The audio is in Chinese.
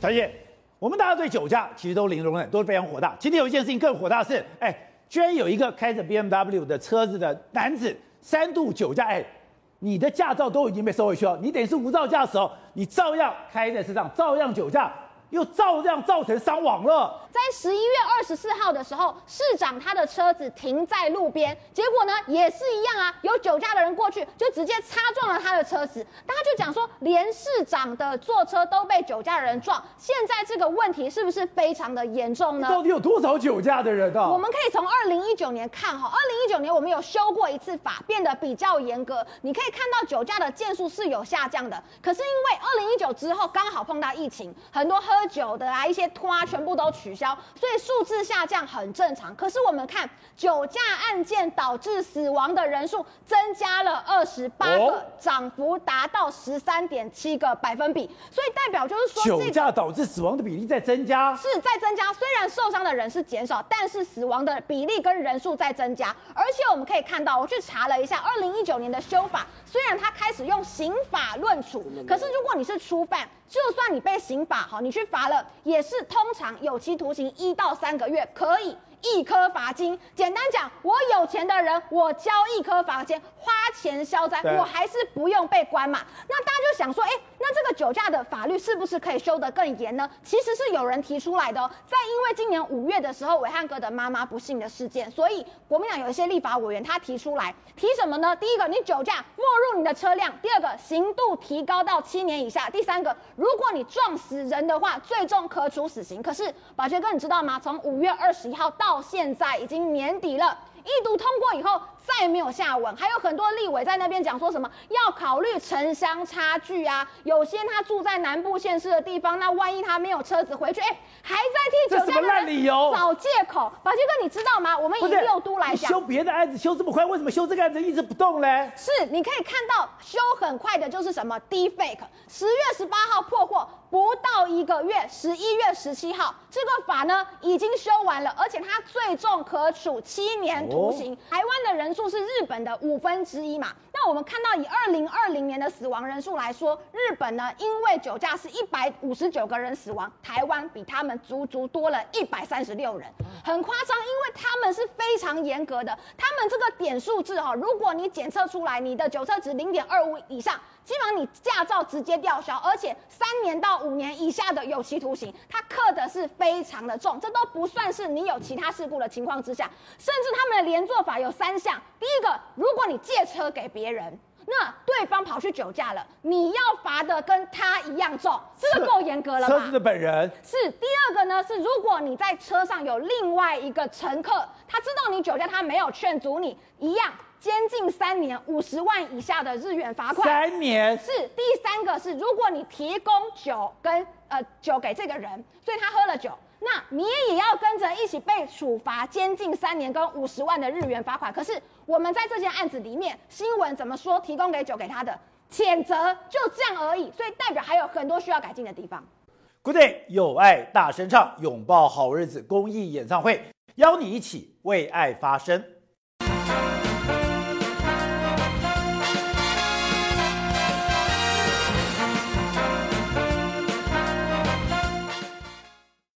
小姐，我们大家对酒驾其实都零容忍，都是非常火大。今天有一件事情更火大是，哎，居然有一个开着 BMW 的车子的男子三度酒驾，哎，你的驾照都已经被收回去了，你等于是无照驾驶哦，你照样开在车上，照样酒驾。又照样造成伤亡了。在十一月二十四号的时候，市长他的车子停在路边，结果呢也是一样啊，有酒驾的人过去就直接擦撞了他的车子。大家就讲说，连市长的坐车都被酒驾的人撞，现在这个问题是不是非常的严重呢？到底有多少酒驾的人啊？我们可以从二零一九年看哈，二零一九年我们有修过一次法，变得比较严格。你可以看到酒驾的件数是有下降的，可是因为二零一九之后刚好碰到疫情，很多喝。喝酒的啊，一些拖啊，全部都取消，所以数字下降很正常。可是我们看酒驾案件导致死亡的人数增加了二十八个，涨幅达到十三点七个百分比。所以代表就是说，酒驾导致死亡的比例在增加，是在增加。虽然受伤的人是减少，但是死亡的比例跟人数在增加。而且我们可以看到，我去查了一下，二零一九年的修法，虽然他开始用刑法论处，可是如果你是初犯，就算你被刑法好，你去罚了，也是通常有期徒刑一到三个月，可以。一颗罚金，简单讲，我有钱的人，我交一颗罚金，花钱消灾，我还是不用被关嘛。那大家就想说，哎，那这个酒驾的法律是不是可以修得更严呢？其实是有人提出来的哦。在因为今年五月的时候，伟汉哥的妈妈不幸的事件，所以国民党有一些立法委员他提出来，提什么呢？第一个，你酒驾没入你的车辆；第二个，刑度提高到七年以下；第三个，如果你撞死人的话，最重可处死刑。可是宝杰哥，你知道吗？从五月二十一号到到现在已经年底了，一读通过以后。再没有下文，还有很多立委在那边讲说什么要考虑城乡差距啊，有些他住在南部县市的地方，那万一他没有车子回去，哎，还在替酒驾的人找借口。宝杰哥，你知道吗？我们以六都来讲，修别的案子修这么快，为什么修这个案子一直不动呢？是，你可以看到修很快的就是什么 Deepfake，十月十八号破获，不到一个月，十一月十七号这个法呢已经修完了，而且它最重可处七年徒刑。哦、台湾的人。数是日本的五分之一嘛？那我们看到以二零二零年的死亡人数来说，日本呢，因为酒驾是一百五十九个人死亡，台湾比他们足足多了一百三十六人，很夸张，因为他们是非常严格的，他们这个点数制哈，如果你检测出来你的酒测值零点二五以上。基本上你驾照直接吊销，而且三年到五年以下的有期徒刑，它刻的是非常的重，这都不算是你有其他事故的情况之下，甚至他们的连坐法有三项。第一个，如果你借车给别人，那对方跑去酒驾了，你要罚的跟他一样重，这个够严格了吧？车子的本人是。第二个呢，是如果你在车上有另外一个乘客，他知道你酒驾，他没有劝阻你，一样。监禁三年，五十万以下的日元罚款。三年是第三个是，如果你提供酒跟呃酒给这个人，所以他喝了酒，那你也要跟着一起被处罚监禁三年跟五十万的日元罚款。可是我们在这件案子里面，新闻怎么说？提供给酒给他的谴责就这样而已，所以代表还有很多需要改进的地方。Good day，有爱大声唱，拥抱好日子公益演唱会，邀你一起为爱发声。